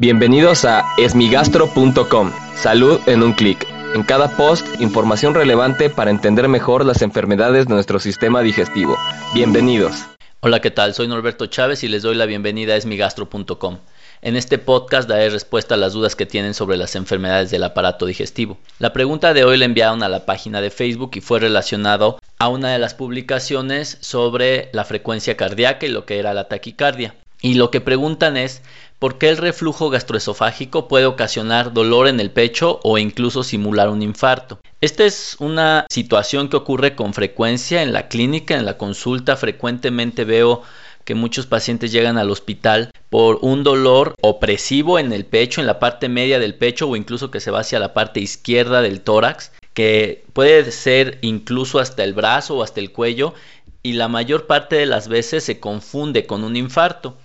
Bienvenidos a esmigastro.com. Salud en un clic. En cada post, información relevante para entender mejor las enfermedades de nuestro sistema digestivo. Bienvenidos. Hola, ¿qué tal? Soy Norberto Chávez y les doy la bienvenida a esmigastro.com. En este podcast daré respuesta a las dudas que tienen sobre las enfermedades del aparato digestivo. La pregunta de hoy la enviaron a la página de Facebook y fue relacionado a una de las publicaciones sobre la frecuencia cardíaca y lo que era la taquicardia. Y lo que preguntan es ¿Por qué el reflujo gastroesofágico puede ocasionar dolor en el pecho o incluso simular un infarto? Esta es una situación que ocurre con frecuencia en la clínica, en la consulta. Frecuentemente veo que muchos pacientes llegan al hospital por un dolor opresivo en el pecho, en la parte media del pecho o incluso que se va hacia la parte izquierda del tórax, que puede ser incluso hasta el brazo o hasta el cuello y la mayor parte de las veces se confunde con un infarto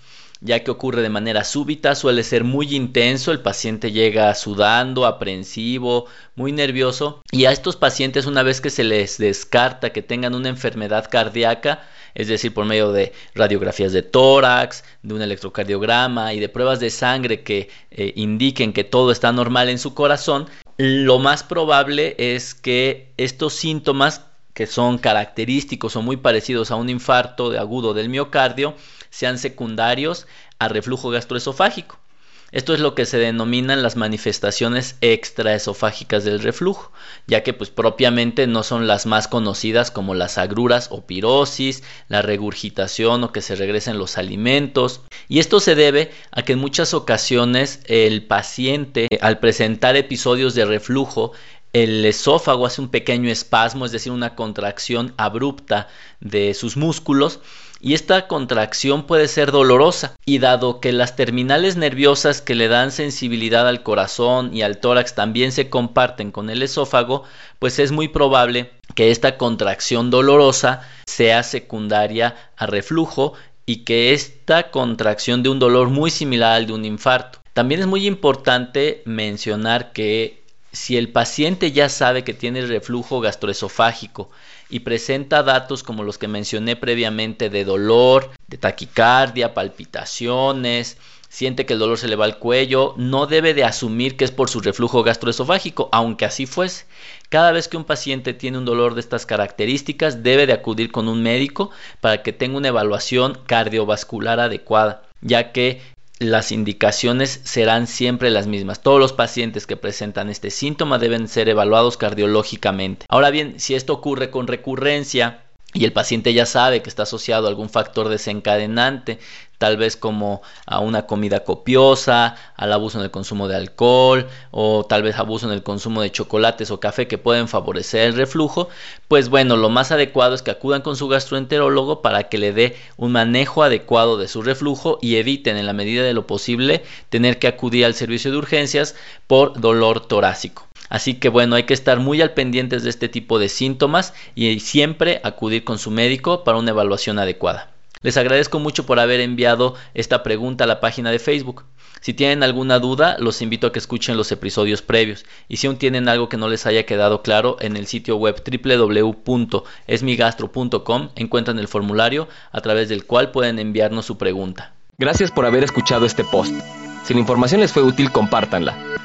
ya que ocurre de manera súbita, suele ser muy intenso, el paciente llega sudando, aprensivo, muy nervioso y a estos pacientes una vez que se les descarta que tengan una enfermedad cardíaca, es decir, por medio de radiografías de tórax, de un electrocardiograma y de pruebas de sangre que eh, indiquen que todo está normal en su corazón, lo más probable es que estos síntomas que son característicos o muy parecidos a un infarto de agudo del miocardio, sean secundarios a reflujo gastroesofágico. Esto es lo que se denominan las manifestaciones extraesofágicas del reflujo, ya que pues propiamente no son las más conocidas como las agruras o pirosis, la regurgitación o que se regresen los alimentos. Y esto se debe a que en muchas ocasiones el paciente al presentar episodios de reflujo el esófago hace un pequeño espasmo, es decir, una contracción abrupta de sus músculos y esta contracción puede ser dolorosa y dado que las terminales nerviosas que le dan sensibilidad al corazón y al tórax también se comparten con el esófago, pues es muy probable que esta contracción dolorosa sea secundaria a reflujo y que esta contracción de un dolor muy similar al de un infarto. También es muy importante mencionar que si el paciente ya sabe que tiene reflujo gastroesofágico y presenta datos como los que mencioné previamente de dolor, de taquicardia, palpitaciones, siente que el dolor se le va al cuello, no debe de asumir que es por su reflujo gastroesofágico, aunque así fuese. Cada vez que un paciente tiene un dolor de estas características, debe de acudir con un médico para que tenga una evaluación cardiovascular adecuada, ya que las indicaciones serán siempre las mismas. Todos los pacientes que presentan este síntoma deben ser evaluados cardiológicamente. Ahora bien, si esto ocurre con recurrencia, y el paciente ya sabe que está asociado a algún factor desencadenante, tal vez como a una comida copiosa, al abuso en el consumo de alcohol o tal vez abuso en el consumo de chocolates o café que pueden favorecer el reflujo, pues bueno, lo más adecuado es que acudan con su gastroenterólogo para que le dé un manejo adecuado de su reflujo y eviten en la medida de lo posible tener que acudir al servicio de urgencias por dolor torácico. Así que bueno, hay que estar muy al pendientes de este tipo de síntomas y siempre acudir con su médico para una evaluación adecuada. Les agradezco mucho por haber enviado esta pregunta a la página de Facebook. Si tienen alguna duda, los invito a que escuchen los episodios previos. Y si aún tienen algo que no les haya quedado claro, en el sitio web www.esmigastro.com encuentran el formulario a través del cual pueden enviarnos su pregunta. Gracias por haber escuchado este post. Si la información les fue útil, compártanla.